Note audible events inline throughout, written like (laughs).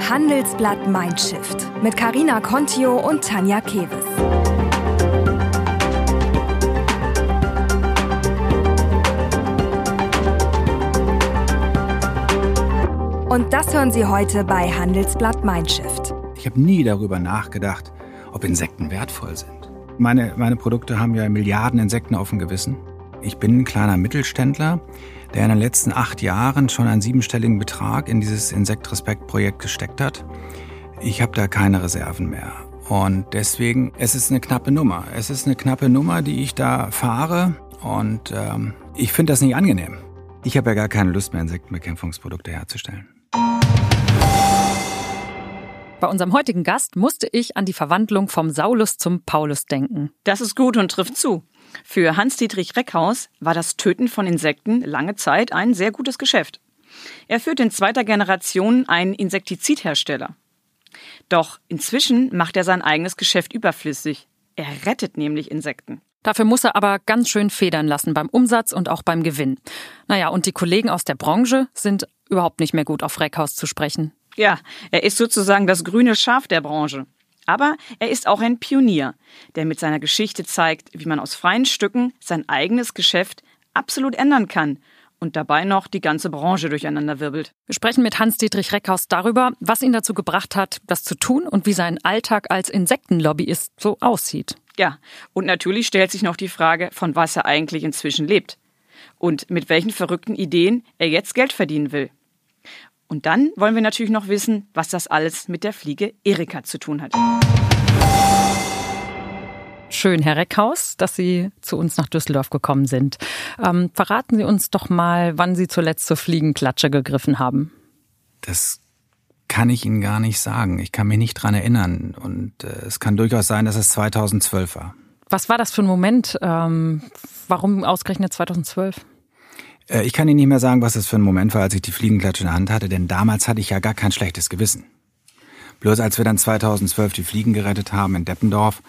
Handelsblatt Mindshift mit Karina Contio und Tanja Keves. Und das hören Sie heute bei Handelsblatt Mindshift. Ich habe nie darüber nachgedacht, ob Insekten wertvoll sind. Meine, meine Produkte haben ja Milliarden Insekten auf dem Gewissen. Ich bin ein kleiner Mittelständler, der in den letzten acht Jahren schon einen siebenstelligen Betrag in dieses Insekt-Respekt-Projekt gesteckt hat. Ich habe da keine Reserven mehr. Und deswegen, es ist eine knappe Nummer. Es ist eine knappe Nummer, die ich da fahre. Und ähm, ich finde das nicht angenehm. Ich habe ja gar keine Lust mehr, Insektenbekämpfungsprodukte herzustellen. Bei unserem heutigen Gast musste ich an die Verwandlung vom Saulus zum Paulus denken. Das ist gut und trifft zu. Für Hans-Dietrich Reckhaus war das Töten von Insekten lange Zeit ein sehr gutes Geschäft. Er führt in zweiter Generation einen Insektizidhersteller. Doch inzwischen macht er sein eigenes Geschäft überflüssig. Er rettet nämlich Insekten. Dafür muss er aber ganz schön federn lassen beim Umsatz und auch beim Gewinn. Naja, und die Kollegen aus der Branche sind überhaupt nicht mehr gut auf Reckhaus zu sprechen. Ja, er ist sozusagen das grüne Schaf der Branche. Aber er ist auch ein Pionier, der mit seiner Geschichte zeigt, wie man aus freien Stücken sein eigenes Geschäft absolut ändern kann und dabei noch die ganze Branche durcheinanderwirbelt. Wir sprechen mit Hans-Dietrich Reckhaus darüber, was ihn dazu gebracht hat, das zu tun und wie sein Alltag als Insektenlobbyist so aussieht. Ja, und natürlich stellt sich noch die Frage, von was er eigentlich inzwischen lebt und mit welchen verrückten Ideen er jetzt Geld verdienen will. Und dann wollen wir natürlich noch wissen, was das alles mit der Fliege Erika zu tun hat. Schön, Herr Reckhaus, dass Sie zu uns nach Düsseldorf gekommen sind. Ähm, verraten Sie uns doch mal, wann Sie zuletzt zur Fliegenklatsche gegriffen haben. Das kann ich Ihnen gar nicht sagen. Ich kann mich nicht dran erinnern. Und äh, es kann durchaus sein, dass es 2012 war. Was war das für ein Moment? Ähm, warum ausgerechnet 2012? Äh, ich kann Ihnen nicht mehr sagen, was das für ein Moment war, als ich die Fliegenklatsche in der Hand hatte, denn damals hatte ich ja gar kein schlechtes Gewissen. Bloß als wir dann 2012 die Fliegen gerettet haben in Deppendorf,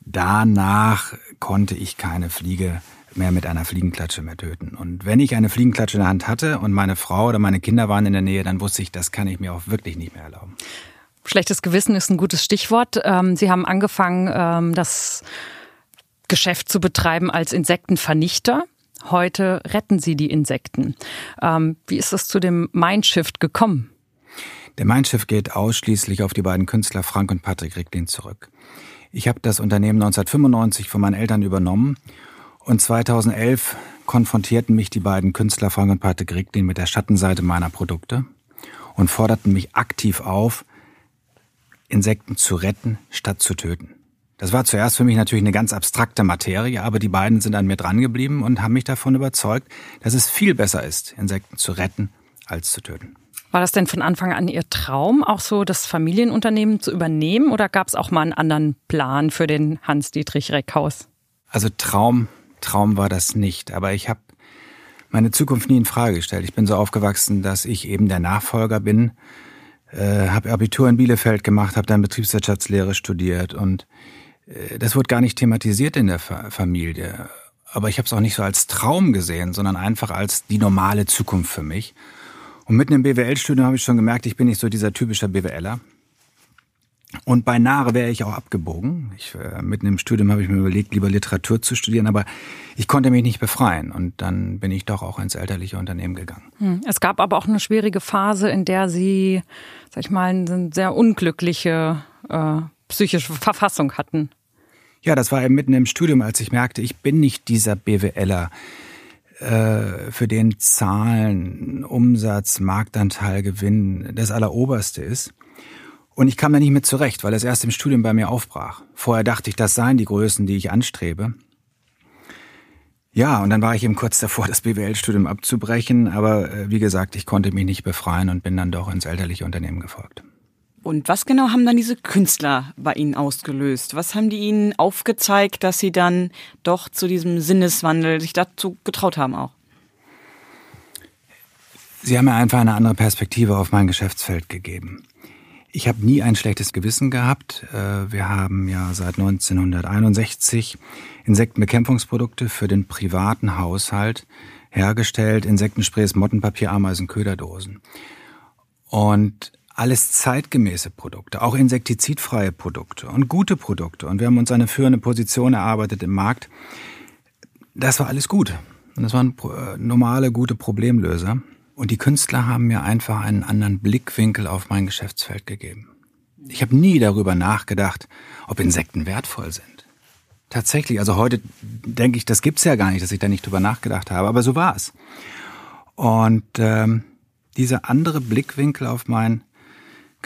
danach konnte ich keine Fliege mehr mit einer Fliegenklatsche mehr töten. Und wenn ich eine Fliegenklatsche in der Hand hatte und meine Frau oder meine Kinder waren in der Nähe, dann wusste ich, das kann ich mir auch wirklich nicht mehr erlauben. Schlechtes Gewissen ist ein gutes Stichwort. Ähm, Sie haben angefangen, ähm, das Geschäft zu betreiben als Insektenvernichter. Heute retten Sie die Insekten. Ähm, wie ist es zu dem Mindshift gekommen? Der Mindshift geht ausschließlich auf die beiden Künstler Frank und Patrick Ricklin zurück. Ich habe das Unternehmen 1995 von meinen Eltern übernommen und 2011 konfrontierten mich die beiden Künstler Frank und Patrick Ricklin mit der Schattenseite meiner Produkte und forderten mich aktiv auf, Insekten zu retten statt zu töten. Das war zuerst für mich natürlich eine ganz abstrakte Materie, aber die beiden sind an mir drangeblieben und haben mich davon überzeugt, dass es viel besser ist, Insekten zu retten als zu töten. War das denn von Anfang an Ihr Traum, auch so das Familienunternehmen zu übernehmen oder gab es auch mal einen anderen Plan für den Hans-Dietrich Reckhaus? Also Traum, Traum war das nicht, aber ich habe meine Zukunft nie in Frage gestellt. Ich bin so aufgewachsen, dass ich eben der Nachfolger bin, äh, habe Abitur in Bielefeld gemacht, habe dann Betriebswirtschaftslehre studiert und das wurde gar nicht thematisiert in der Familie. Aber ich habe es auch nicht so als Traum gesehen, sondern einfach als die normale Zukunft für mich. Und mitten im BWL-Studium habe ich schon gemerkt, ich bin nicht so dieser typische BWLer. Und beinahe wäre ich auch abgebogen. Ich, äh, mitten im Studium habe ich mir überlegt, lieber Literatur zu studieren, aber ich konnte mich nicht befreien. Und dann bin ich doch auch ins elterliche Unternehmen gegangen. Hm. Es gab aber auch eine schwierige Phase, in der Sie, sag ich mal, eine sehr unglückliche äh, psychische Verfassung hatten. Ja, das war eben mitten im Studium, als ich merkte, ich bin nicht dieser BWLer, äh, für den Zahlen, Umsatz, Marktanteil, Gewinn das Alleroberste ist. Und ich kam da nicht mit zurecht, weil es erst im Studium bei mir aufbrach. Vorher dachte ich, das seien die Größen, die ich anstrebe. Ja, und dann war ich eben kurz davor, das BWL-Studium abzubrechen, aber äh, wie gesagt, ich konnte mich nicht befreien und bin dann doch ins elterliche Unternehmen gefolgt. Und was genau haben dann diese Künstler bei Ihnen ausgelöst? Was haben die Ihnen aufgezeigt, dass Sie dann doch zu diesem Sinneswandel sich dazu getraut haben auch? Sie haben mir einfach eine andere Perspektive auf mein Geschäftsfeld gegeben. Ich habe nie ein schlechtes Gewissen gehabt. Äh, wir haben ja seit 1961 Insektenbekämpfungsprodukte für den privaten Haushalt hergestellt. Insektensprays, Mottenpapier, Ameisen, Köderdosen. Und alles zeitgemäße Produkte, auch insektizidfreie Produkte und gute Produkte. Und wir haben uns eine führende Position erarbeitet im Markt. Das war alles gut. Und das waren äh, normale, gute Problemlöser. Und die Künstler haben mir einfach einen anderen Blickwinkel auf mein Geschäftsfeld gegeben. Ich habe nie darüber nachgedacht, ob Insekten wertvoll sind. Tatsächlich, also heute denke ich, das gibt's ja gar nicht, dass ich da nicht drüber nachgedacht habe, aber so war es. Und ähm, dieser andere Blickwinkel auf mein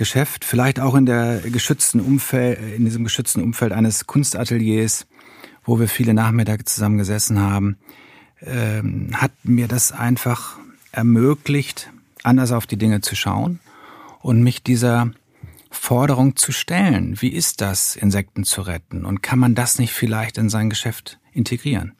Geschäft, vielleicht auch in der geschützten Umfeld, in diesem geschützten Umfeld eines Kunstateliers, wo wir viele Nachmittage zusammen gesessen haben, ähm, hat mir das einfach ermöglicht, anders auf die Dinge zu schauen und mich dieser Forderung zu stellen. Wie ist das, Insekten zu retten? Und kann man das nicht vielleicht in sein Geschäft integrieren?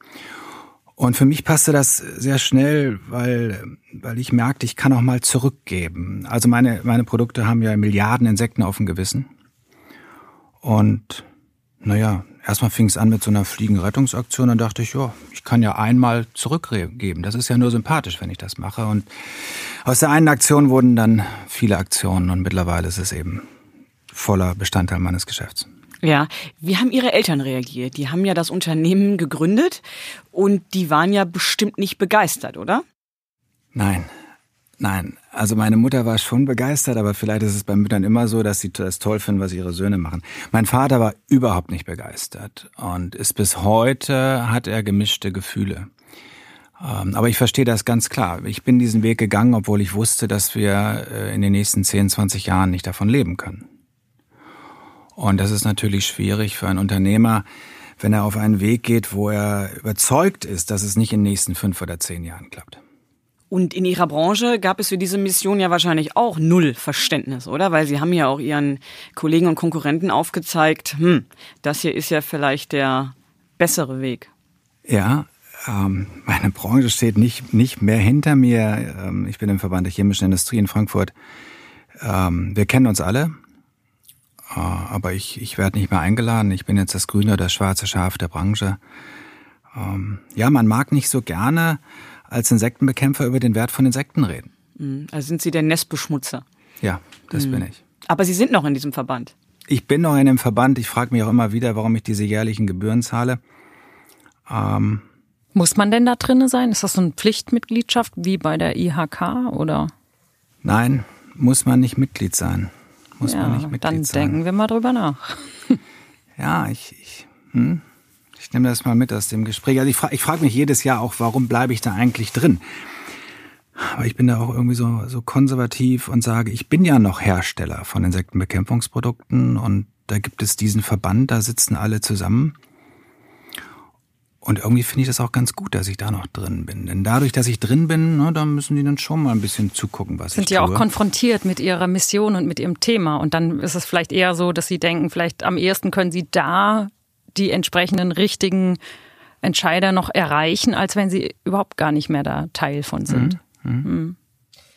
Und für mich passte das sehr schnell, weil, weil ich merkte, ich kann auch mal zurückgeben. Also meine, meine Produkte haben ja Milliarden Insekten auf dem Gewissen. Und naja, erstmal fing es an mit so einer Fliegenrettungsaktion. Dann dachte ich, ja, ich kann ja einmal zurückgeben. Das ist ja nur sympathisch, wenn ich das mache. Und aus der einen Aktion wurden dann viele Aktionen und mittlerweile ist es eben voller Bestandteil meines Geschäfts. Ja, wie haben Ihre Eltern reagiert? Die haben ja das Unternehmen gegründet und die waren ja bestimmt nicht begeistert, oder? Nein, Nein, also meine Mutter war schon begeistert, aber vielleicht ist es bei Müttern immer so, dass sie das toll finden, was ihre Söhne machen. Mein Vater war überhaupt nicht begeistert und ist bis heute hat er gemischte Gefühle. Ähm, aber ich verstehe das ganz klar. Ich bin diesen Weg gegangen, obwohl ich wusste, dass wir äh, in den nächsten 10, 20 Jahren nicht davon leben können. Und das ist natürlich schwierig für einen Unternehmer, wenn er auf einen Weg geht, wo er überzeugt ist, dass es nicht in den nächsten fünf oder zehn Jahren klappt. Und in Ihrer Branche gab es für diese Mission ja wahrscheinlich auch null Verständnis, oder? Weil Sie haben ja auch Ihren Kollegen und Konkurrenten aufgezeigt, hm, das hier ist ja vielleicht der bessere Weg. Ja, ähm, meine Branche steht nicht, nicht mehr hinter mir. Ähm, ich bin im Verband der chemischen Industrie in Frankfurt. Ähm, wir kennen uns alle, aber ich, ich werde nicht mehr eingeladen. Ich bin jetzt das grüne oder das schwarze Schaf der Branche. Ähm, ja, man mag nicht so gerne als Insektenbekämpfer über den Wert von Insekten reden. Mhm. Also sind Sie der Nestbeschmutzer? Ja, das mhm. bin ich. Aber Sie sind noch in diesem Verband? Ich bin noch in dem Verband. Ich frage mich auch immer wieder, warum ich diese jährlichen Gebühren zahle. Ähm, Muss man denn da drinne sein? Ist das so eine Pflichtmitgliedschaft wie bei der IHK oder? Nein, muss man nicht Mitglied sein. Muss ja, man nicht Mitglied dann sein. Dann denken wir mal drüber nach. (laughs) ja, ich, ich hm? Ich nehme das mal mit aus dem Gespräch. Also ich frage ich frag mich jedes Jahr auch, warum bleibe ich da eigentlich drin? Aber ich bin da auch irgendwie so, so konservativ und sage, ich bin ja noch Hersteller von Insektenbekämpfungsprodukten und da gibt es diesen Verband, da sitzen alle zusammen. Und irgendwie finde ich das auch ganz gut, dass ich da noch drin bin. Denn dadurch, dass ich drin bin, ne, da müssen die dann schon mal ein bisschen zugucken, was Sind ich tue. Sind ja auch konfrontiert mit ihrer Mission und mit ihrem Thema. Und dann ist es vielleicht eher so, dass sie denken, vielleicht am ehesten können sie da die entsprechenden richtigen Entscheider noch erreichen, als wenn sie überhaupt gar nicht mehr da Teil von sind. Mhm. Mhm.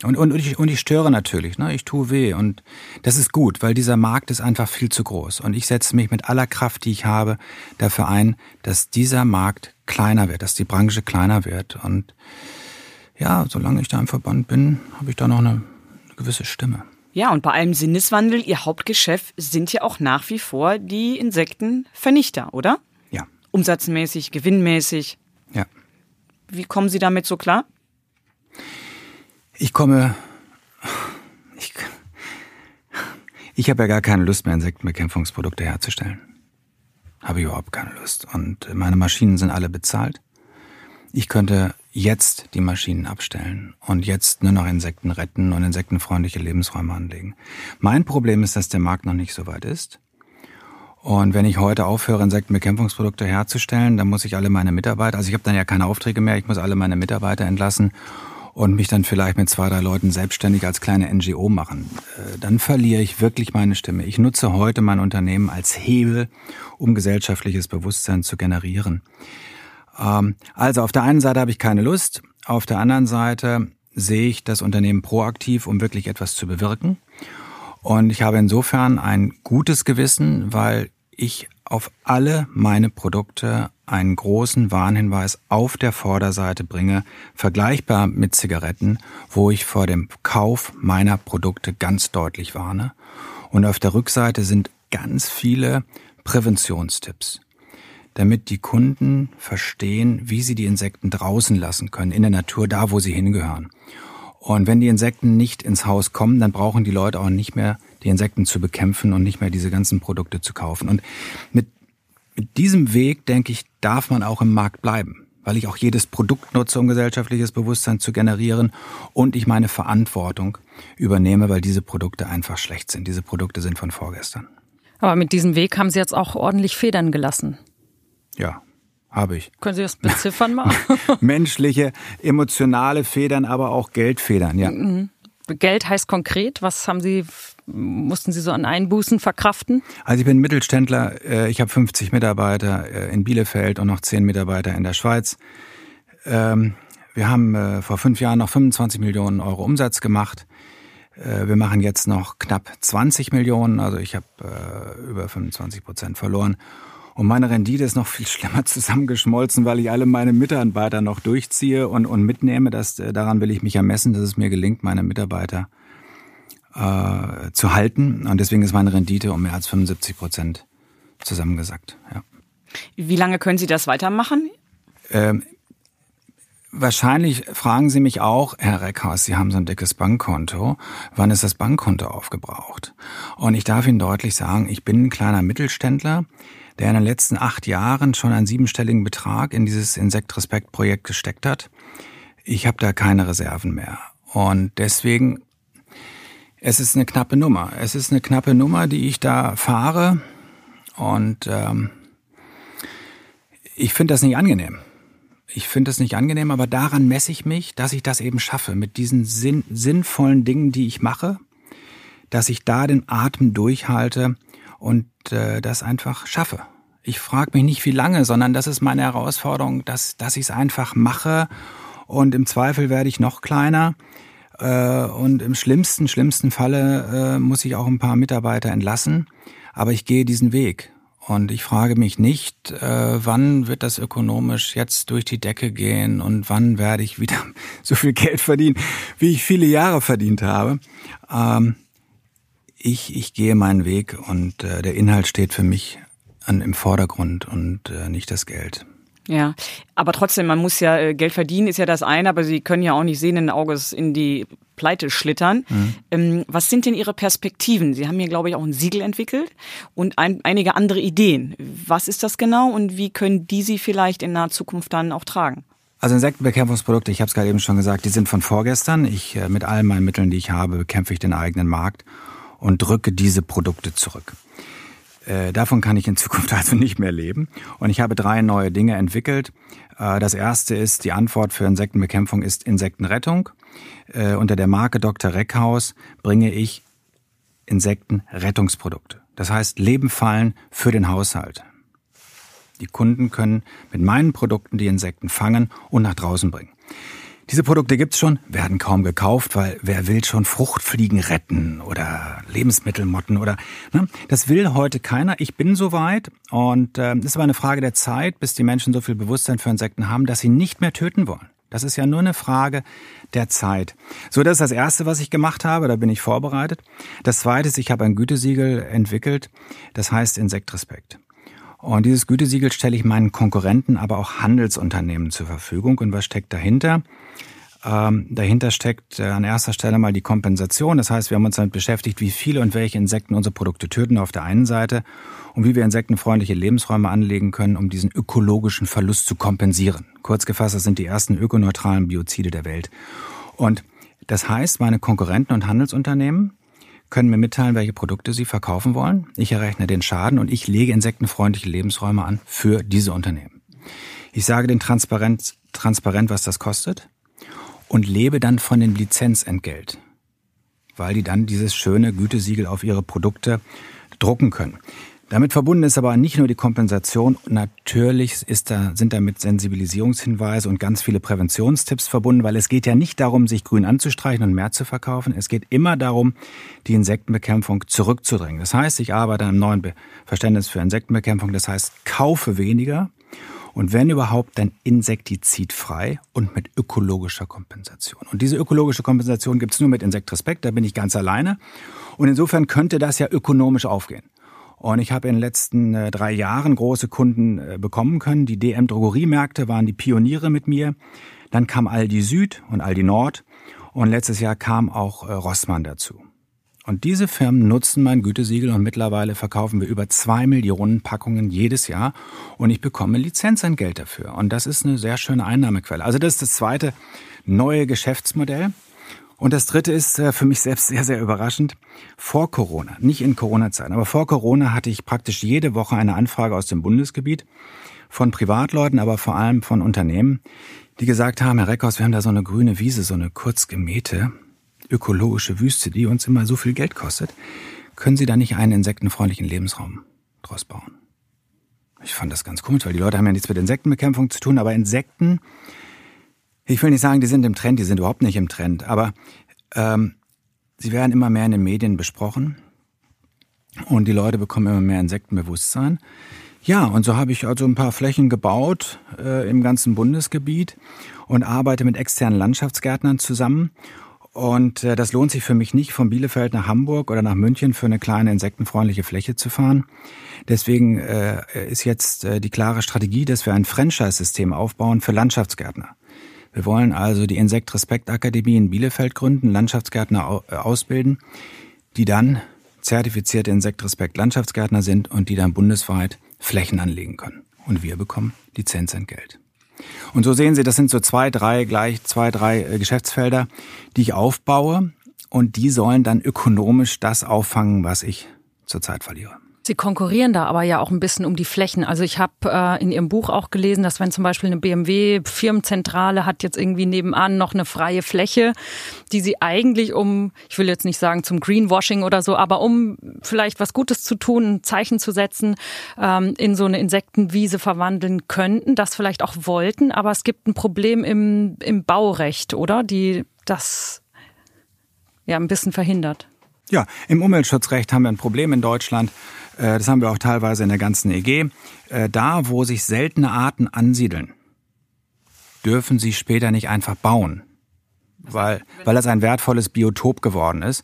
Und, und, und, ich, und ich störe natürlich, ne? ich tue weh. Und das ist gut, weil dieser Markt ist einfach viel zu groß. Und ich setze mich mit aller Kraft, die ich habe, dafür ein, dass dieser Markt kleiner wird, dass die Branche kleiner wird. Und ja, solange ich da im Verband bin, habe ich da noch eine, eine gewisse Stimme. Ja, und bei einem Sinneswandel, Ihr Hauptgeschäft sind ja auch nach wie vor die Insektenvernichter, oder? Ja. Umsatzmäßig, gewinnmäßig. Ja. Wie kommen Sie damit so klar? Ich komme. Ich, ich habe ja gar keine Lust mehr, Insektenbekämpfungsprodukte herzustellen. Habe ich überhaupt keine Lust. Und meine Maschinen sind alle bezahlt. Ich könnte jetzt die Maschinen abstellen und jetzt nur noch Insekten retten und insektenfreundliche Lebensräume anlegen. Mein Problem ist, dass der Markt noch nicht so weit ist. Und wenn ich heute aufhöre, Insektenbekämpfungsprodukte herzustellen, dann muss ich alle meine Mitarbeiter, also ich habe dann ja keine Aufträge mehr, ich muss alle meine Mitarbeiter entlassen und mich dann vielleicht mit zwei, drei Leuten selbstständig als kleine NGO machen. Äh, dann verliere ich wirklich meine Stimme. Ich nutze heute mein Unternehmen als Hebel, um gesellschaftliches Bewusstsein zu generieren. Ähm, also auf der einen Seite habe ich keine Lust, auf der anderen Seite sehe ich das Unternehmen proaktiv, um wirklich etwas zu bewirken. Und ich habe insofern ein gutes Gewissen, weil ich auf alle meine Produkte einen großen Warnhinweis auf der Vorderseite bringe, vergleichbar mit Zigaretten, wo ich vor dem Kauf meiner Produkte ganz deutlich warne. Und auf der Rückseite sind ganz viele Präventionstipps, damit die Kunden verstehen, wie sie die Insekten draußen lassen können, in der Natur, da wo sie hingehören. Und wenn die Insekten nicht ins Haus kommen, dann brauchen die Leute auch nicht mehr die Insekten zu bekämpfen und nicht mehr diese ganzen Produkte zu kaufen. Und mit, mit diesem Weg, denke ich, darf man auch im Markt bleiben, weil ich auch jedes Produkt nutze, um gesellschaftliches Bewusstsein zu generieren und ich meine Verantwortung übernehme, weil diese Produkte einfach schlecht sind. Diese Produkte sind von vorgestern. Aber mit diesem Weg haben Sie jetzt auch ordentlich Federn gelassen. Ja, habe ich. Können Sie das beziffern mal? (laughs) Menschliche, emotionale Federn, aber auch Geldfedern, ja. Mhm. Geld heißt konkret, was haben Sie, mussten Sie so an Einbußen verkraften? Also ich bin Mittelständler, äh, ich habe 50 Mitarbeiter äh, in Bielefeld und noch 10 Mitarbeiter in der Schweiz. Ähm, wir haben äh, vor fünf Jahren noch 25 Millionen Euro Umsatz gemacht. Wir machen jetzt noch knapp 20 Millionen, also ich habe über 25 Prozent verloren. Und meine Rendite ist noch viel schlimmer (laughs) zusammengeschmolzen, weil ich alle meine Mitarbeiter noch durchziehe und, und mitnehme. Das, äh, daran will ich mich ermessen, dass es mir gelingt, meine Mitarbeiter äh, zu halten. Und deswegen ist meine Rendite um mehr als 75 Prozent zusammengesackt. Ja. Wie lange können Sie das weitermachen? Ähm, Wahrscheinlich fragen Sie mich auch, Herr Reckhaus, Sie haben so ein dickes Bankkonto. Wann ist das Bankkonto aufgebraucht? Und ich darf Ihnen deutlich sagen, ich bin ein kleiner Mittelständler der in den letzten acht Jahren schon einen siebenstelligen Betrag in dieses Insekt-Respekt-Projekt gesteckt hat. Ich habe da keine Reserven mehr. Und deswegen, es ist eine knappe Nummer. Es ist eine knappe Nummer, die ich da fahre. Und ähm, ich finde das nicht angenehm. Ich finde das nicht angenehm, aber daran messe ich mich, dass ich das eben schaffe, mit diesen sinn sinnvollen Dingen, die ich mache, dass ich da den Atem durchhalte und äh, das einfach schaffe. Ich frage mich nicht, wie lange, sondern das ist meine Herausforderung, dass, dass ich es einfach mache und im Zweifel werde ich noch kleiner. Äh, und im schlimmsten, schlimmsten Falle äh, muss ich auch ein paar Mitarbeiter entlassen. Aber ich gehe diesen Weg. Und ich frage mich nicht, äh, wann wird das ökonomisch jetzt durch die Decke gehen und wann werde ich wieder (laughs) so viel Geld verdienen, wie ich viele Jahre verdient habe. Ähm, ich, ich gehe meinen Weg und äh, der Inhalt steht für mich an, im Vordergrund und äh, nicht das Geld. Ja, aber trotzdem, man muss ja äh, Geld verdienen, ist ja das eine, aber Sie können ja auch nicht sehenden Auges in die Pleite schlittern. Mhm. Ähm, was sind denn Ihre Perspektiven? Sie haben hier, glaube ich, auch ein Siegel entwickelt und ein, einige andere Ideen. Was ist das genau und wie können die Sie vielleicht in naher Zukunft dann auch tragen? Also Insektenbekämpfungsprodukte, ich habe es gerade eben schon gesagt, die sind von vorgestern. Ich äh, mit allen meinen Mitteln, die ich habe, bekämpfe ich den eigenen Markt und drücke diese Produkte zurück. Äh, davon kann ich in Zukunft (laughs) also nicht mehr leben. Und ich habe drei neue Dinge entwickelt. Äh, das erste ist, die Antwort für Insektenbekämpfung ist Insektenrettung. Äh, unter der Marke Dr. Reckhaus bringe ich Insektenrettungsprodukte. Das heißt Lebenfallen für den Haushalt. Die Kunden können mit meinen Produkten die Insekten fangen und nach draußen bringen. Diese Produkte gibt's schon, werden kaum gekauft, weil wer will schon Fruchtfliegen retten oder Lebensmittelmotten oder ne? das will heute keiner. Ich bin soweit und äh, ist aber eine Frage der Zeit, bis die Menschen so viel Bewusstsein für Insekten haben, dass sie nicht mehr töten wollen. Das ist ja nur eine Frage der Zeit. So, das ist das Erste, was ich gemacht habe. Da bin ich vorbereitet. Das Zweite ist, ich habe ein Gütesiegel entwickelt. Das heißt Insektrespekt. Und dieses Gütesiegel stelle ich meinen Konkurrenten, aber auch Handelsunternehmen zur Verfügung. Und was steckt dahinter? Ähm, dahinter steckt äh, an erster Stelle mal die Kompensation. Das heißt, wir haben uns damit beschäftigt, wie viele und welche Insekten unsere Produkte töten auf der einen Seite und wie wir insektenfreundliche Lebensräume anlegen können, um diesen ökologischen Verlust zu kompensieren. Kurz gefasst, das sind die ersten ökoneutralen Biozide der Welt. Und das heißt, meine Konkurrenten und Handelsunternehmen können mir mitteilen, welche Produkte sie verkaufen wollen. Ich errechne den Schaden und ich lege insektenfreundliche Lebensräume an für diese Unternehmen. Ich sage den transparent, transparent, was das kostet und lebe dann von dem Lizenzentgelt, weil die dann dieses schöne Gütesiegel auf ihre Produkte drucken können. Damit verbunden ist aber nicht nur die Kompensation. Natürlich ist da, sind damit Sensibilisierungshinweise und ganz viele Präventionstipps verbunden, weil es geht ja nicht darum, sich grün anzustreichen und mehr zu verkaufen. Es geht immer darum, die Insektenbekämpfung zurückzudrängen. Das heißt, ich arbeite an einem neuen Verständnis für Insektenbekämpfung. Das heißt, kaufe weniger und wenn überhaupt, dann insektizidfrei und mit ökologischer Kompensation. Und diese ökologische Kompensation gibt es nur mit Insektrespekt, da bin ich ganz alleine. Und insofern könnte das ja ökonomisch aufgehen. Und ich habe in den letzten äh, drei Jahren große Kunden äh, bekommen können. Die DM Drogeriemärkte waren die Pioniere mit mir. Dann kam Aldi Süd und Aldi Nord. Und letztes Jahr kam auch äh, Rossmann dazu. Und diese Firmen nutzen mein Gütesiegel und mittlerweile verkaufen wir über zwei Millionen Packungen jedes Jahr und ich bekomme Lizenzentgelt dafür. Und das ist eine sehr schöne Einnahmequelle. Also das ist das zweite neue Geschäftsmodell. Und das Dritte ist äh, für mich selbst sehr, sehr überraschend. Vor Corona, nicht in Corona-Zeiten, aber vor Corona hatte ich praktisch jede Woche eine Anfrage aus dem Bundesgebiet von Privatleuten, aber vor allem von Unternehmen, die gesagt haben, Herr Reckhaus, wir haben da so eine grüne Wiese, so eine kurz gemähte, ökologische Wüste, die uns immer so viel Geld kostet. Können Sie da nicht einen insektenfreundlichen Lebensraum draus bauen? Ich fand das ganz komisch, weil die Leute haben ja nichts mit Insektenbekämpfung zu tun, aber Insekten ich will nicht sagen, die sind im Trend, die sind überhaupt nicht im Trend, aber ähm, sie werden immer mehr in den Medien besprochen und die Leute bekommen immer mehr Insektenbewusstsein. Ja, und so habe ich also ein paar Flächen gebaut äh, im ganzen Bundesgebiet und arbeite mit externen Landschaftsgärtnern zusammen. Und äh, das lohnt sich für mich nicht, von Bielefeld nach Hamburg oder nach München für eine kleine insektenfreundliche Fläche zu fahren. Deswegen äh, ist jetzt äh, die klare Strategie, dass wir ein Franchise-System aufbauen für Landschaftsgärtner. Wir wollen also die Insekt Akademie in Bielefeld gründen, Landschaftsgärtner äh, ausbilden, die dann zertifizierte Insekt Respekt Landschaftsgärtner sind und die dann bundesweit Flächen anlegen können. Und wir bekommen Lizenzentgelt. Und so sehen Sie, das sind so zwei, drei, gleich zwei, drei äh, Geschäftsfelder, die ich aufbaue und die sollen dann ökonomisch das auffangen, was ich zurzeit verliere. Sie konkurrieren da aber ja auch ein bisschen um die Flächen. Also ich habe äh, in Ihrem Buch auch gelesen, dass wenn zum Beispiel eine BMW-Firmenzentrale hat jetzt irgendwie nebenan noch eine freie Fläche, die sie eigentlich um, ich will jetzt nicht sagen zum Greenwashing oder so, aber um vielleicht was Gutes zu tun, ein Zeichen zu setzen, ähm, in so eine Insektenwiese verwandeln könnten, das vielleicht auch wollten. Aber es gibt ein Problem im, im Baurecht, oder? Die das ja ein bisschen verhindert. Ja, im Umweltschutzrecht haben wir ein Problem in Deutschland. Äh, das haben wir auch teilweise in der ganzen EG. Äh, da, wo sich seltene Arten ansiedeln, dürfen sie später nicht einfach bauen, weil, weil das ein wertvolles Biotop geworden ist.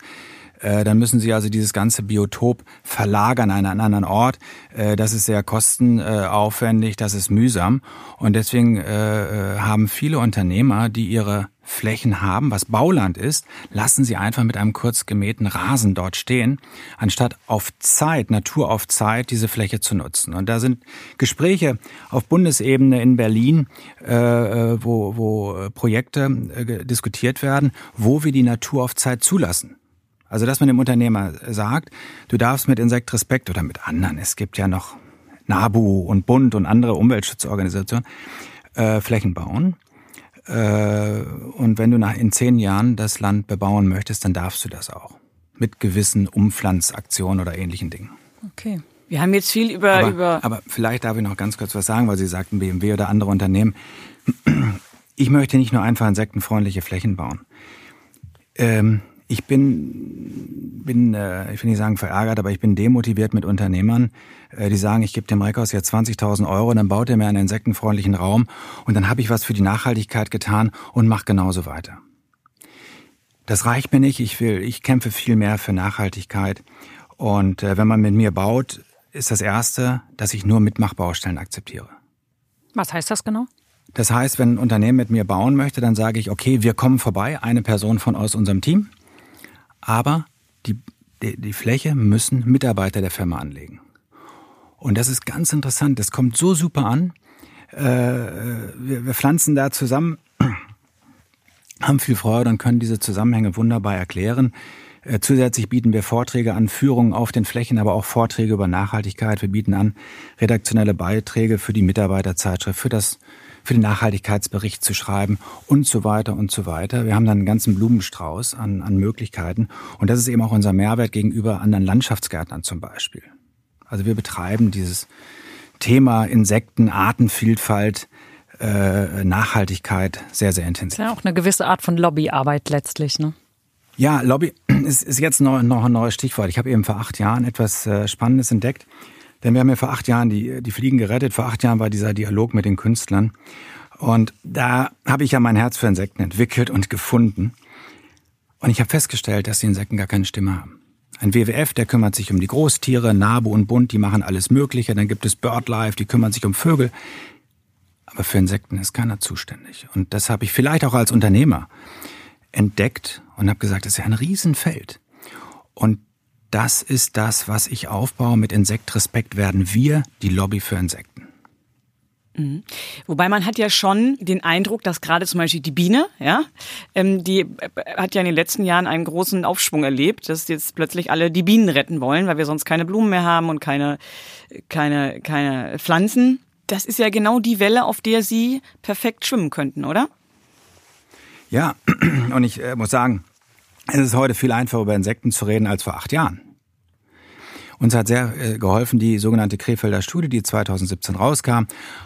Äh, dann müssen sie also dieses ganze Biotop verlagern an einen anderen Ort. Das ist sehr kostenaufwendig, das ist mühsam. Und deswegen haben viele Unternehmer, die ihre Flächen haben, was Bauland ist, lassen sie einfach mit einem kurz gemähten Rasen dort stehen, anstatt auf Zeit, Natur auf Zeit, diese Fläche zu nutzen. Und da sind Gespräche auf Bundesebene in Berlin, äh, äh wo, wo äh, Projekte äh, diskutiert werden, wo wir die Natur auf Zeit zulassen. Also dass man dem Unternehmer sagt, du darfst mit Insekt Respekt oder mit anderen, es gibt ja noch NABU und Bund und andere Umweltschutzorganisationen, äh, Flächen bauen äh, und wenn du nach in zehn Jahren das Land bebauen möchtest, dann darfst du das auch. Mit gewissen Umpflanzaktionen oder ähnlichen Dingen. Okay. Wir haben jetzt viel über, aber, über. Aber vielleicht darf ich noch ganz kurz was sagen, weil Sie sagten BMW oder andere Unternehmen. Ich möchte nicht nur einfach insektenfreundliche Flächen bauen. Ähm, ich bin, bin äh, ich will nicht sagen verärgert, aber ich bin demotiviert mit Unternehmern, äh, die sagen, ich gebe dem Reckhaus jetzt 20.000 Euro, dann baut er mir einen insektenfreundlichen Raum und dann habe ich was für die Nachhaltigkeit getan und mache genauso weiter. Das reicht mir nicht. Ich will, ich kämpfe viel mehr für Nachhaltigkeit. Und äh, wenn man mit mir baut, ist das erste, dass ich nur Mitmachbaustellen akzeptiere. Was heißt das genau? Das heißt, wenn ein Unternehmen mit mir bauen möchte, dann sage ich, okay, wir kommen vorbei, eine Person von aus unserem Team aber die, die, die Fläche müssen Mitarbeiter der Firma anlegen. Und das ist ganz interessant, das kommt so super an. Äh, wir, wir pflanzen da zusammen, (clears throat) haben viel Freude und können diese Zusammenhänge wunderbar erklären. Äh, zusätzlich bieten wir Vorträge an, Führungen auf den Flächen, aber auch Vorträge über Nachhaltigkeit. Wir bieten an redaktionelle Beiträge für die Mitarbeiterzeitschrift, für das für den Nachhaltigkeitsbericht zu schreiben und so weiter und so weiter. Wir haben dann einen ganzen Blumenstrauß an, an Möglichkeiten. Und das ist eben auch unser Mehrwert gegenüber anderen Landschaftsgärtnern zum Beispiel. Also wir betreiben dieses Thema Insekten, Artenvielfalt, äh, Nachhaltigkeit sehr, sehr intensiv. Das ist ja auch eine gewisse Art von Lobbyarbeit letztlich, ne? Ja, Lobby ist, ist jetzt noch, noch ein neues Stichwort. Ich habe eben vor acht Jahren etwas äh, Spannendes entdeckt. Denn wir haben ja vor acht Jahren die, die Fliegen gerettet. Vor acht Jahren war dieser Dialog mit den Künstlern. Und da habe ich ja mein Herz für Insekten entwickelt und gefunden. Und ich habe festgestellt, dass die Insekten gar keine Stimme haben. Ein WWF, der kümmert sich um die Großtiere, Nabu und Bund, die machen alles Mögliche. Dann gibt es BirdLife, die kümmern sich um Vögel. Aber für Insekten ist keiner zuständig. Und das habe ich vielleicht auch als Unternehmer entdeckt und habe gesagt, das ist ja ein Riesenfeld. Und das ist das, was ich aufbaue. Mit Insektrespekt werden wir die Lobby für Insekten. Mhm. Wobei man hat ja schon den Eindruck, dass gerade zum Beispiel die Biene, ja, ähm, die äh, hat ja in den letzten Jahren einen großen Aufschwung erlebt, dass jetzt plötzlich alle die Bienen retten wollen, weil wir sonst keine Blumen mehr haben und keine, keine, keine Pflanzen. Das ist ja genau die Welle, auf der Sie perfekt schwimmen könnten, oder? Ja, (clears throat) und ich äh, muss sagen, es ist heute viel einfacher über Insekten zu reden als vor acht Jahren. Uns hat sehr äh, geholfen die sogenannte Krefelder Studie, die 2017 rauskam.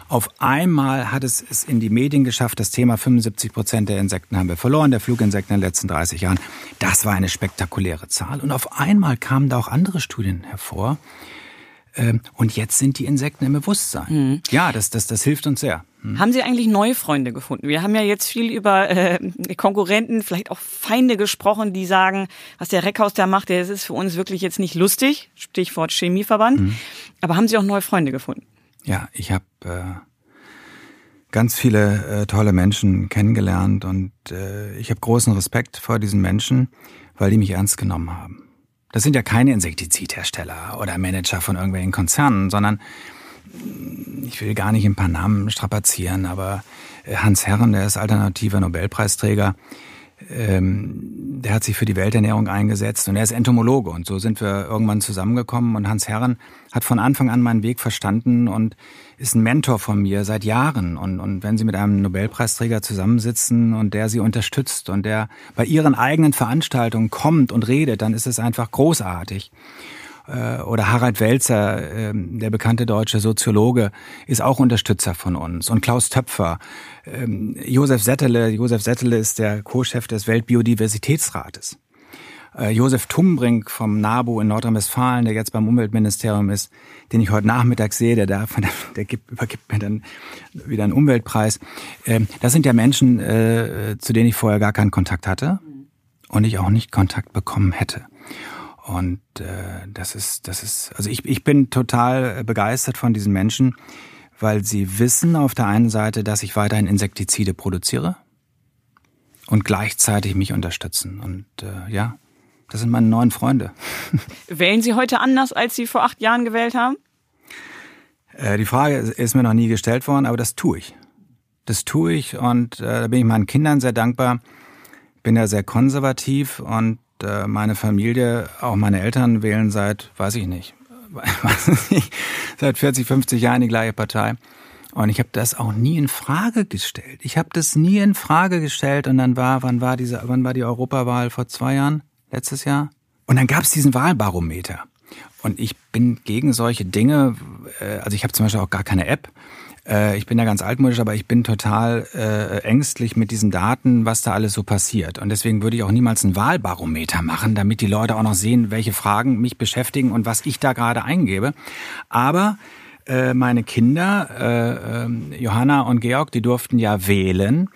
Auf einmal hat es es in die Medien geschafft, das Thema 75 Prozent der Insekten haben wir verloren, der Fluginsekten in den letzten 30 Jahren. Das war eine spektakuläre Zahl. Und auf einmal kamen da auch andere Studien hervor. Ähm, und jetzt sind die Insekten im Bewusstsein. Mhm. Ja, das, das, das hilft uns sehr. Hm. Haben Sie eigentlich neue Freunde gefunden? Wir haben ja jetzt viel über äh, Konkurrenten, vielleicht auch Feinde gesprochen, die sagen, was der Reckhaus da macht, der ist für uns wirklich jetzt nicht lustig. Stichwort Chemieverband. Mhm. Aber haben Sie auch neue Freunde gefunden? Ja, ich habe äh, ganz viele äh, tolle Menschen kennengelernt und äh, ich habe großen Respekt vor diesen Menschen, weil die mich ernst genommen haben. Das sind ja keine Insektizidhersteller oder Manager von irgendwelchen Konzernen, sondern ich will gar nicht ein paar Namen strapazieren, aber äh, Hans Herren, der ist alternativer Nobelpreisträger, ähm, der hat sich für die Welternährung eingesetzt und er ist Entomologe und so sind wir irgendwann zusammengekommen und Hans Herren hat von Anfang an meinen Weg verstanden und ist ein Mentor von mir seit Jahren und, und wenn Sie mit einem Nobelpreisträger zusammensitzen und der Sie unterstützt und der bei Ihren eigenen Veranstaltungen kommt und redet, dann ist es einfach großartig. Äh, oder Harald Welzer, ähm, der bekannte deutsche Soziologe, ist auch Unterstützer von uns. Und Klaus Töpfer, ähm, Josef Settele, Josef Settele ist der Co-Chef des Weltbiodiversitätsrates. Äh, Josef Tumbrink vom NABU in Nordrhein-Westfalen, der jetzt beim Umweltministerium ist, den ich heute Nachmittag sehe, der darf, (laughs) der gibt, übergibt mir dann wieder einen Umweltpreis. Ähm, das sind ja Menschen, äh, zu denen ich vorher gar keinen Kontakt hatte und ich auch nicht Kontakt bekommen hätte. Und äh, das ist, das ist, also ich, ich bin total begeistert von diesen Menschen, weil sie wissen auf der einen Seite, dass ich weiterhin Insektizide produziere und gleichzeitig mich unterstützen. Und äh, ja, das sind meine neuen Freunde. (laughs) Wählen Sie heute anders, als Sie vor acht Jahren gewählt haben? Äh, die Frage ist mir noch nie gestellt worden, aber das tue ich. Das tue ich und äh, da bin ich meinen Kindern sehr dankbar. Bin ja sehr konservativ und äh, meine Familie, auch meine Eltern wählen seit, weiß ich nicht, (laughs) weiß nicht seit 40, 50 Jahren die gleiche Partei. Und ich habe das auch nie in Frage gestellt. Ich habe das nie in Frage gestellt. Und dann war, wann war diese, wann war die Europawahl vor zwei Jahren? Letztes Jahr? Und dann gab es diesen Wahlbarometer. Und ich bin gegen solche Dinge. Äh, also ich habe zum Beispiel auch gar keine App. Äh, ich bin ja ganz altmodisch, aber ich bin total äh, ängstlich mit diesen Daten, was da alles so passiert. Und deswegen würde ich auch niemals ein Wahlbarometer machen, damit die Leute auch noch sehen, welche Fragen mich beschäftigen und was ich da gerade eingebe. Aber äh, meine Kinder, äh, äh, Johanna und Georg, die durften ja wählen.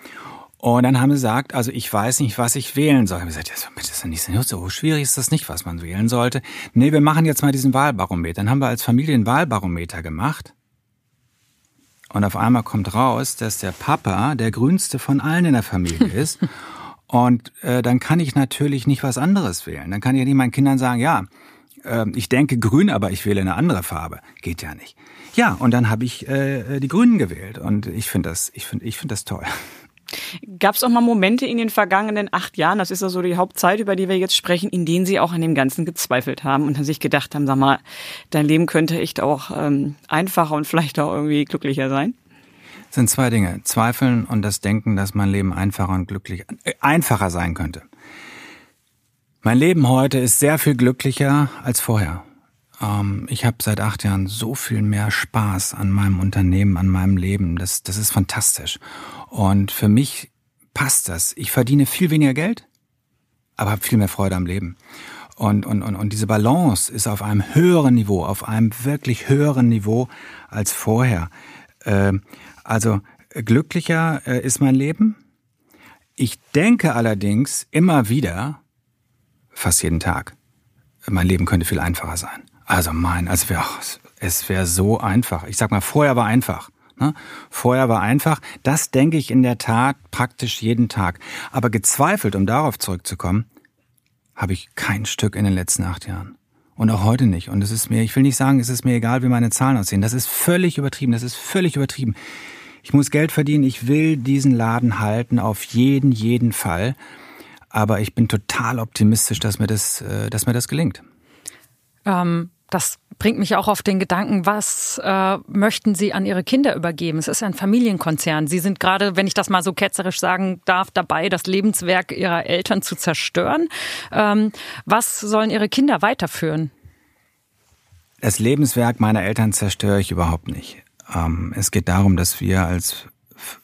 Und dann haben sie gesagt, also ich weiß nicht, was ich wählen soll. Ich habe gesagt, das ist ja nicht so schwierig ist das nicht, was man wählen sollte. Nee, wir machen jetzt mal diesen Wahlbarometer. Dann haben wir als Familie einen Wahlbarometer gemacht. Und auf einmal kommt raus, dass der Papa der grünste von allen in der Familie (laughs) ist. Und äh, dann kann ich natürlich nicht was anderes wählen. Dann kann ich nicht meinen Kindern sagen, ja, äh, ich denke grün, aber ich wähle eine andere Farbe. Geht ja nicht. Ja, und dann habe ich äh, die Grünen gewählt. Und ich finde das, ich finde, ich finde das toll. Gab es auch mal Momente in den vergangenen acht Jahren, das ist ja so die Hauptzeit, über die wir jetzt sprechen, in denen Sie auch an dem Ganzen gezweifelt haben und sich gedacht haben, sag mal, dein Leben könnte echt auch ähm, einfacher und vielleicht auch irgendwie glücklicher sein? Das sind zwei Dinge. Zweifeln und das Denken, dass mein Leben einfacher und glücklicher, äh, einfacher sein könnte. Mein Leben heute ist sehr viel glücklicher als vorher. Ähm, ich habe seit acht Jahren so viel mehr Spaß an meinem Unternehmen, an meinem Leben. Das, das ist fantastisch. Und für mich passt das. Ich verdiene viel weniger Geld, aber habe viel mehr Freude am Leben. Und, und, und, und diese Balance ist auf einem höheren Niveau, auf einem wirklich höheren Niveau als vorher. Äh, also glücklicher äh, ist mein Leben. Ich denke allerdings immer wieder, fast jeden Tag, mein Leben könnte viel einfacher sein. Also mein, also wär, es wäre so einfach. Ich sag mal, vorher war einfach. Ne? Vorher war einfach. Das denke ich in der Tat praktisch jeden Tag. Aber gezweifelt, um darauf zurückzukommen, habe ich kein Stück in den letzten acht Jahren. Und auch heute nicht. Und es ist mir, ich will nicht sagen, es ist mir egal, wie meine Zahlen aussehen. Das ist völlig übertrieben. Das ist völlig übertrieben. Ich muss Geld verdienen. Ich will diesen Laden halten. Auf jeden, jeden Fall. Aber ich bin total optimistisch, dass mir das, äh, dass mir das gelingt. Ähm, das bringt mich auch auf den Gedanken, was äh, möchten Sie an Ihre Kinder übergeben? Es ist ein Familienkonzern. Sie sind gerade, wenn ich das mal so ketzerisch sagen darf, dabei, das Lebenswerk Ihrer Eltern zu zerstören. Ähm, was sollen Ihre Kinder weiterführen? Das Lebenswerk meiner Eltern zerstöre ich überhaupt nicht. Ähm, es geht darum, dass wir als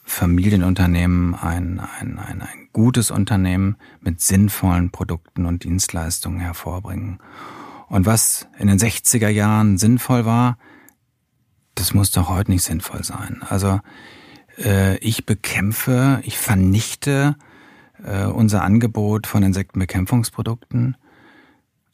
Familienunternehmen ein, ein, ein, ein gutes Unternehmen mit sinnvollen Produkten und Dienstleistungen hervorbringen. Und was in den 60er Jahren sinnvoll war, das muss doch heute nicht sinnvoll sein. Also äh, ich bekämpfe, ich vernichte äh, unser Angebot von Insektenbekämpfungsprodukten,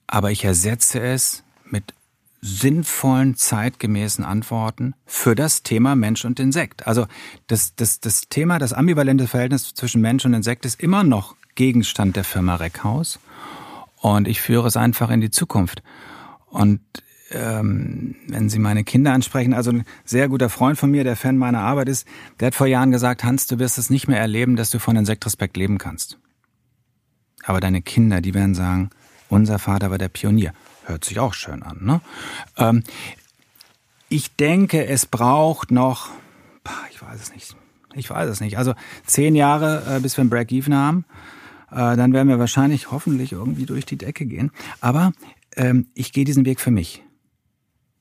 aber ich ersetze es mit sinnvollen, zeitgemäßen Antworten für das Thema Mensch und Insekt. Also das, das, das Thema, das ambivalente Verhältnis zwischen Mensch und Insekt ist immer noch Gegenstand der Firma Reckhaus. Und ich führe es einfach in die Zukunft. Und ähm, wenn Sie meine Kinder ansprechen, also ein sehr guter Freund von mir, der Fan meiner Arbeit ist, der hat vor Jahren gesagt, Hans, du wirst es nicht mehr erleben, dass du von Insektrespekt leben kannst. Aber deine Kinder, die werden sagen, unser Vater war der Pionier. Hört sich auch schön an, ne? Ähm, ich denke, es braucht noch, ich weiß es nicht, ich weiß es nicht, also zehn Jahre, äh, bis wir ein Break-Even haben. Äh, dann werden wir wahrscheinlich hoffentlich irgendwie durch die Decke gehen. Aber ähm, ich gehe diesen Weg für mich.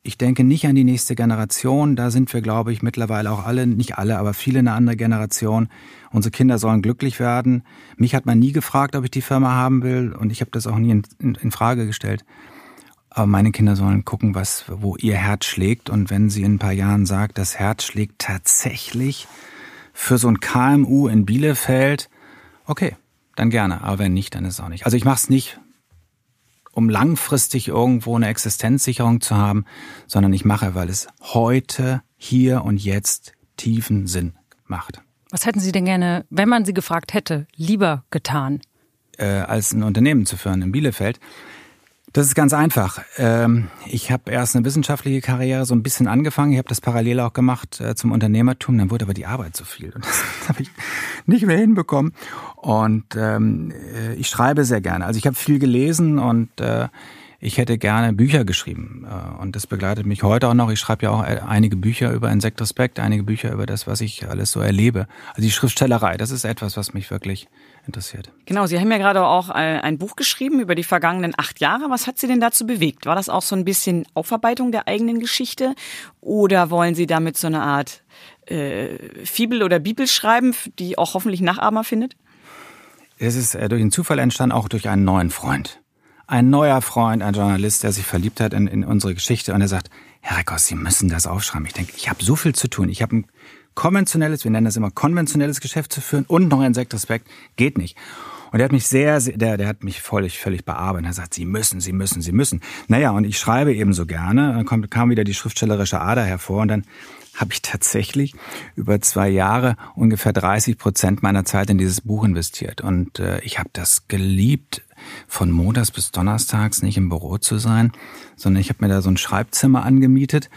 Ich denke nicht an die nächste Generation. Da sind wir, glaube ich, mittlerweile auch alle, nicht alle, aber viele eine andere Generation. Unsere Kinder sollen glücklich werden. Mich hat man nie gefragt, ob ich die Firma haben will, und ich habe das auch nie in, in, in Frage gestellt. Aber meine Kinder sollen gucken, was, wo ihr Herz schlägt. Und wenn sie in ein paar Jahren sagt, das Herz schlägt tatsächlich für so ein KMU in Bielefeld, okay, dann gerne. Aber wenn nicht, dann ist es auch nicht. Also ich mache es nicht, um langfristig irgendwo eine Existenzsicherung zu haben, sondern ich mache, weil es heute, hier und jetzt tiefen Sinn macht. Was hätten Sie denn gerne, wenn man Sie gefragt hätte, lieber getan? Äh, als ein Unternehmen zu führen in Bielefeld. Das ist ganz einfach. Ähm, ich habe erst eine wissenschaftliche Karriere so ein bisschen angefangen. Ich habe das parallel auch gemacht äh, zum Unternehmertum. Dann wurde aber die Arbeit zu viel und das (laughs) habe ich nicht mehr hinbekommen. Und ähm, äh, ich schreibe sehr gerne. Also ich habe viel gelesen und äh, ich hätte gerne Bücher geschrieben. Und das begleitet mich heute auch noch. Ich schreibe ja auch einige Bücher über Insektrespekt, einige Bücher über das, was ich alles so erlebe. Also die Schriftstellerei, das ist etwas, was mich wirklich interessiert. Genau, Sie haben ja gerade auch äh, ein Buch geschrieben über die vergangenen acht Jahre. Was hat Sie denn dazu bewegt? War das auch so ein bisschen Aufarbeitung der eigenen Geschichte oder wollen Sie damit so eine Art äh, Fibel oder Bibel schreiben, die auch hoffentlich Nachahmer findet? Es ist äh, durch einen Zufall entstanden, auch durch einen neuen Freund. Ein neuer Freund, ein Journalist, der sich verliebt hat in, in unsere Geschichte und er sagt, Herr Reckos, Sie müssen das aufschreiben. Ich denke, ich habe so viel zu tun. Ich habe ein konventionelles, wir nennen das immer konventionelles Geschäft zu führen und noch Insektrespekt, geht nicht. Und der hat mich sehr, sehr der, der hat mich völlig, völlig bearbeitet. Er sagt, Sie müssen, Sie müssen, Sie müssen. Naja, und ich schreibe eben so gerne. Dann kommt, kam wieder die schriftstellerische Ader hervor und dann habe ich tatsächlich über zwei Jahre ungefähr 30 Prozent meiner Zeit in dieses Buch investiert. Und äh, ich habe das geliebt, von montags bis donnerstags nicht im Büro zu sein, sondern ich habe mir da so ein Schreibzimmer angemietet.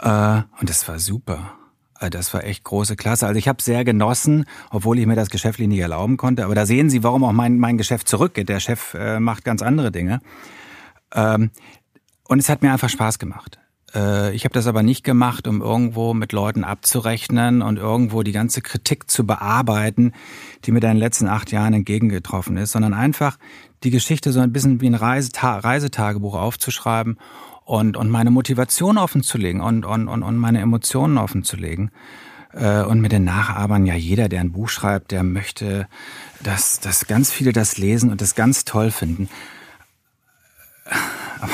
Äh, und das war super. Äh, das war echt große Klasse. Also ich habe sehr genossen, obwohl ich mir das geschäftlich nicht erlauben konnte. Aber da sehen Sie, warum auch mein, mein Geschäft zurückgeht. Der Chef äh, macht ganz andere Dinge. Ähm, und es hat mir einfach Spaß gemacht. Äh, ich habe das aber nicht gemacht, um irgendwo mit Leuten abzurechnen und irgendwo die ganze Kritik zu bearbeiten, die mir da in den letzten acht Jahren entgegengetroffen ist, sondern einfach die Geschichte so ein bisschen wie ein Reiseta Reisetagebuch aufzuschreiben und, und meine Motivation offenzulegen und, und, und, und meine Emotionen offenzulegen. Äh, und mit den Nachahmern, ja, jeder, der ein Buch schreibt, der möchte, dass, dass ganz viele das lesen und das ganz toll finden. Aber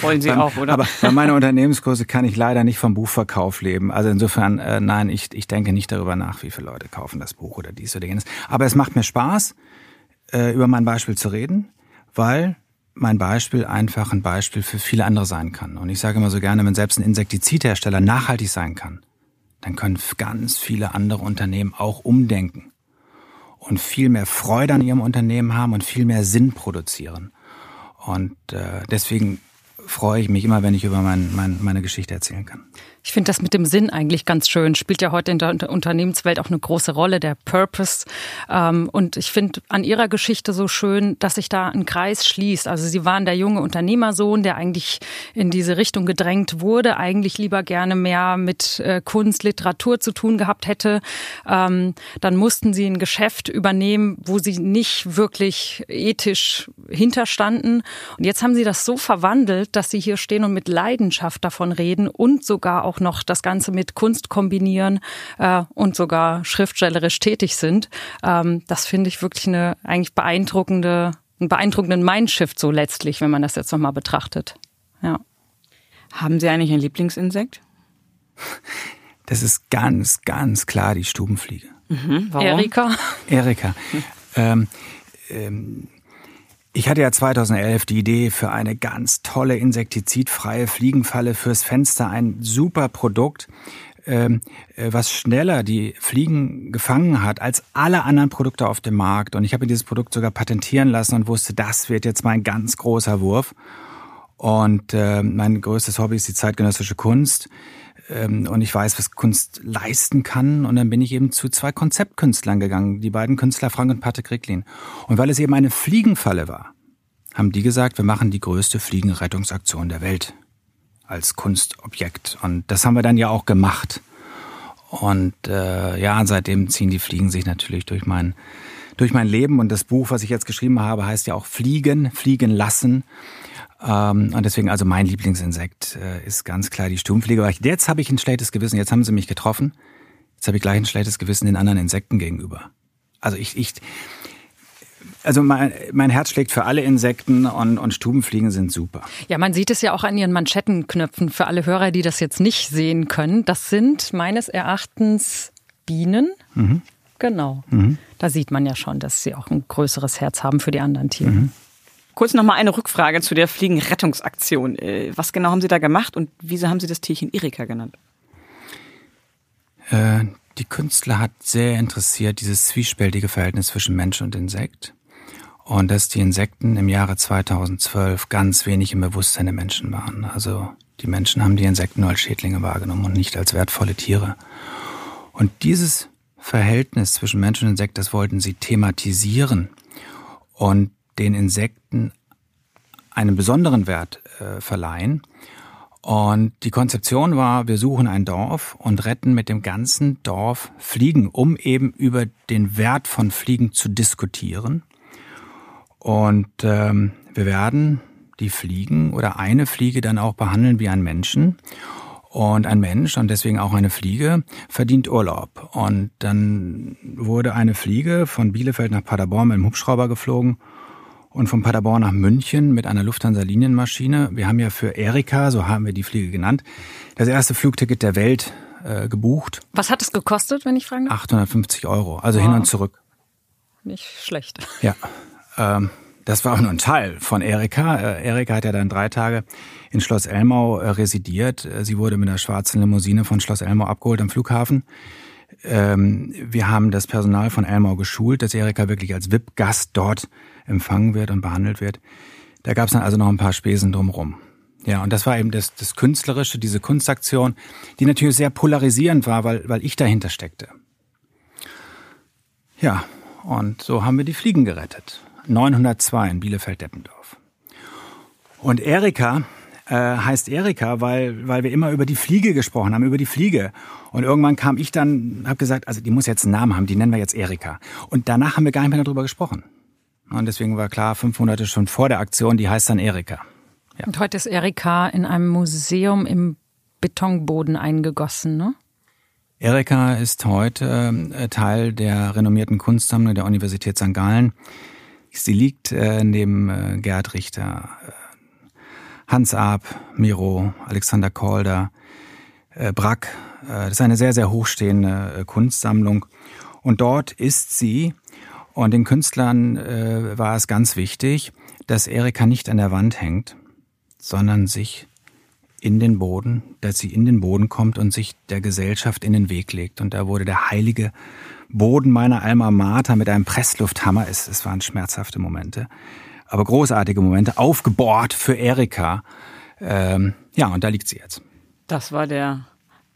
wollen Sie auch, oder? Aber bei meiner Unternehmenskurse kann ich leider nicht vom Buchverkauf leben. Also insofern, äh, nein, ich, ich denke nicht darüber nach, wie viele Leute kaufen das Buch oder dies oder jenes. Aber es macht mir Spaß, äh, über mein Beispiel zu reden, weil mein Beispiel einfach ein Beispiel für viele andere sein kann. Und ich sage immer so gerne, wenn selbst ein Insektizidhersteller nachhaltig sein kann, dann können ganz viele andere Unternehmen auch umdenken und viel mehr Freude an ihrem Unternehmen haben und viel mehr Sinn produzieren. Und äh, deswegen freue ich mich immer, wenn ich über mein, mein, meine Geschichte erzählen kann. Ich finde das mit dem Sinn eigentlich ganz schön. Spielt ja heute in der Unternehmenswelt auch eine große Rolle, der Purpose. Ähm, und ich finde an Ihrer Geschichte so schön, dass sich da ein Kreis schließt. Also Sie waren der junge Unternehmersohn, der eigentlich in diese Richtung gedrängt wurde, eigentlich lieber gerne mehr mit äh, Kunst, Literatur zu tun gehabt hätte. Ähm, dann mussten Sie ein Geschäft übernehmen, wo Sie nicht wirklich ethisch hinterstanden. Und jetzt haben Sie das so verwandelt, dass Sie hier stehen und mit Leidenschaft davon reden und sogar auch auch noch das Ganze mit Kunst kombinieren äh, und sogar schriftstellerisch tätig sind. Ähm, das finde ich wirklich eine eigentlich beeindruckende, einen beeindruckenden Mindshift so letztlich, wenn man das jetzt nochmal betrachtet. Ja. Haben Sie eigentlich ein Lieblingsinsekt? Das ist ganz, ganz klar die Stubenfliege. Mhm, warum? Erika. Erika. (laughs) Ähm, ähm, ich hatte ja 2011 die Idee für eine ganz tolle insektizidfreie Fliegenfalle fürs Fenster, ein super Produkt, ähm, äh, was schneller die Fliegen gefangen hat als alle anderen Produkte auf dem Markt. Und ich habe dieses Produkt sogar patentieren lassen und wusste, das wird jetzt mein ganz großer Wurf. Und äh, mein größtes Hobby ist die zeitgenössische Kunst. Ähm, und ich weiß, was Kunst leisten kann. Und dann bin ich eben zu zwei Konzeptkünstlern gegangen, die beiden Künstler Frank und Patrick Ricklin. Und weil es eben eine Fliegenfalle war, haben die gesagt, wir machen die größte Fliegenrettungsaktion der Welt als Kunstobjekt. Und das haben wir dann ja auch gemacht. Und äh, ja, seitdem ziehen die Fliegen sich natürlich durch mein durch mein Leben und das Buch, was ich jetzt geschrieben habe, heißt ja auch Fliegen, Fliegen lassen. Ähm, und deswegen, also mein Lieblingsinsekt äh, ist ganz klar die Sturmfliege. Jetzt habe ich ein schlechtes Gewissen, jetzt haben sie mich getroffen. Jetzt habe ich gleich ein schlechtes Gewissen den anderen Insekten gegenüber. Also ich, ich also mein, mein Herz schlägt für alle Insekten und, und Stubenfliegen sind super. Ja, man sieht es ja auch an ihren Manschettenknöpfen für alle Hörer, die das jetzt nicht sehen können. Das sind meines Erachtens Bienen. Mhm. Genau. Mhm. Da sieht man ja schon, dass sie auch ein größeres Herz haben für die anderen Tiere. Mhm. Kurz nochmal eine Rückfrage zu der Fliegenrettungsaktion. Äh, was genau haben Sie da gemacht und wieso haben Sie das Tierchen Erika genannt? Äh, die Künstler hat sehr interessiert dieses zwiespältige Verhältnis zwischen Mensch und Insekt. Und dass die Insekten im Jahre 2012 ganz wenig im Bewusstsein der Menschen waren. Also die Menschen haben die Insekten nur als Schädlinge wahrgenommen und nicht als wertvolle Tiere. Und dieses Verhältnis zwischen Mensch und Insekt, das wollten sie thematisieren und den Insekten einen besonderen Wert äh, verleihen. Und die Konzeption war, wir suchen ein Dorf und retten mit dem ganzen Dorf Fliegen, um eben über den Wert von Fliegen zu diskutieren. Und ähm, wir werden die Fliegen oder eine Fliege dann auch behandeln wie ein Menschen. Und ein Mensch und deswegen auch eine Fliege verdient Urlaub. Und dann wurde eine Fliege von Bielefeld nach Paderborn mit dem Hubschrauber geflogen und von Paderborn nach München mit einer Lufthansa-Linienmaschine. Wir haben ja für Erika, so haben wir die Fliege genannt, das erste Flugticket der Welt äh, gebucht. Was hat es gekostet, wenn ich fragen darf? 850 Euro, also wow. hin und zurück. Nicht schlecht. Ja. Ähm, das war auch nur ein Teil von Erika. Äh, Erika hat ja dann drei Tage in Schloss Elmau äh, residiert. Äh, sie wurde mit einer schwarzen Limousine von Schloss Elmau abgeholt am Flughafen. Ähm, wir haben das Personal von Elmau geschult, dass Erika wirklich als VIP-Gast dort empfangen wird und behandelt wird. Da gab es dann also noch ein paar Spesen drumherum. Ja, und das war eben das, das Künstlerische, diese Kunstaktion, die natürlich sehr polarisierend war, weil, weil ich dahinter steckte. Ja, und so haben wir die Fliegen gerettet. 902 in Bielefeld-Deppendorf. Und Erika äh, heißt Erika, weil, weil wir immer über die Fliege gesprochen haben, über die Fliege. Und irgendwann kam ich dann, habe gesagt, also die muss jetzt einen Namen haben, die nennen wir jetzt Erika. Und danach haben wir gar nicht mehr darüber gesprochen. Und deswegen war klar, fünf Monate schon vor der Aktion, die heißt dann Erika. Ja. Und heute ist Erika in einem Museum im Betonboden eingegossen, ne? Erika ist heute äh, Teil der renommierten Kunstsammlung der Universität St. Gallen. Sie liegt äh, neben äh, Gerd Richter, Hans Arp, Miro, Alexander Calder, Brack. Das ist eine sehr, sehr hochstehende Kunstsammlung. Und dort ist sie, und den Künstlern äh, war es ganz wichtig, dass Erika nicht an der Wand hängt, sondern sich in den Boden, dass sie in den Boden kommt und sich der Gesellschaft in den Weg legt. Und da wurde der heilige Boden meiner Alma Mater mit einem Presslufthammer, es, es waren schmerzhafte Momente, aber großartige Momente, aufgebohrt für Erika. Ähm, ja, und da liegt sie jetzt. Das war der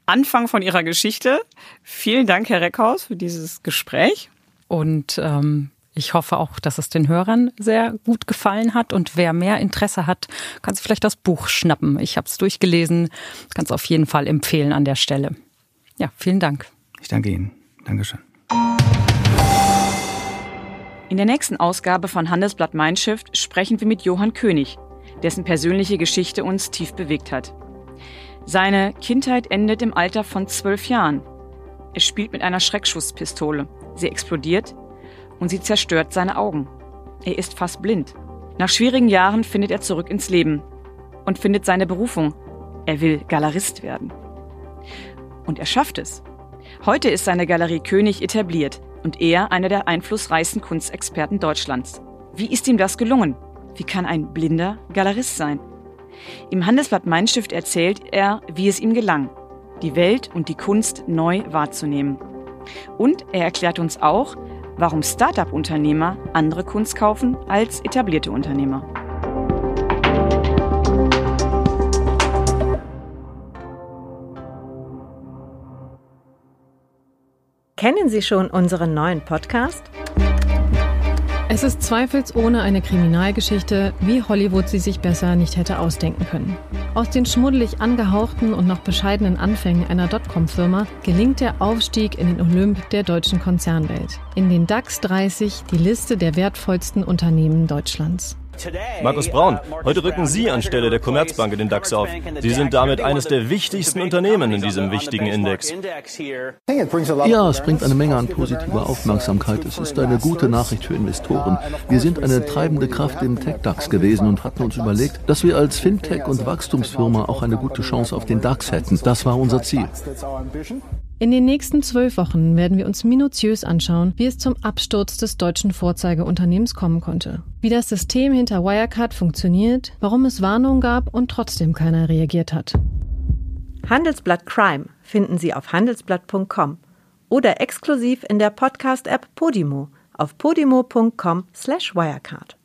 Anfang von Ihrer Geschichte. Vielen Dank, Herr Reckhaus, für dieses Gespräch. Und ähm, ich hoffe auch, dass es den Hörern sehr gut gefallen hat. Und wer mehr Interesse hat, kann sich vielleicht das Buch schnappen. Ich habe es durchgelesen, kann es auf jeden Fall empfehlen an der Stelle. Ja, vielen Dank. Ich danke Ihnen. Dankeschön. In der nächsten Ausgabe von Handelsblatt Mindshift sprechen wir mit Johann König, dessen persönliche Geschichte uns tief bewegt hat. Seine Kindheit endet im Alter von zwölf Jahren. Er spielt mit einer Schreckschusspistole. Sie explodiert und sie zerstört seine Augen. Er ist fast blind. Nach schwierigen Jahren findet er zurück ins Leben und findet seine Berufung. Er will Galerist werden. Und er schafft es. Heute ist seine Galerie König etabliert und er einer der einflussreichsten Kunstexperten Deutschlands. Wie ist ihm das gelungen? Wie kann ein blinder Galerist sein? Im Handelsblatt Mein erzählt er, wie es ihm gelang, die Welt und die Kunst neu wahrzunehmen. Und er erklärt uns auch, warum Start-up-Unternehmer andere Kunst kaufen als etablierte Unternehmer. Kennen Sie schon unseren neuen Podcast? Es ist zweifelsohne eine Kriminalgeschichte, wie Hollywood sie sich besser nicht hätte ausdenken können. Aus den schmuddelig angehauchten und noch bescheidenen Anfängen einer Dotcom-Firma gelingt der Aufstieg in den Olymp der deutschen Konzernwelt. In den DAX 30 die Liste der wertvollsten Unternehmen Deutschlands. Markus Braun, heute rücken Sie anstelle der Commerzbank in den DAX auf. Sie sind damit eines der wichtigsten Unternehmen in diesem wichtigen Index. Ja, es bringt eine Menge an positiver Aufmerksamkeit. Es ist eine gute Nachricht für Investoren. Wir sind eine treibende Kraft im Tech-DAX gewesen und hatten uns überlegt, dass wir als Fintech- und Wachstumsfirma auch eine gute Chance auf den DAX hätten. Das war unser Ziel. In den nächsten zwölf Wochen werden wir uns minutiös anschauen, wie es zum Absturz des deutschen Vorzeigeunternehmens kommen konnte. Wie das System hinter Wirecard funktioniert, warum es Warnungen gab und trotzdem keiner reagiert hat. Handelsblatt Crime finden Sie auf handelsblatt.com oder exklusiv in der Podcast-App Podimo auf podimo.com/wirecard.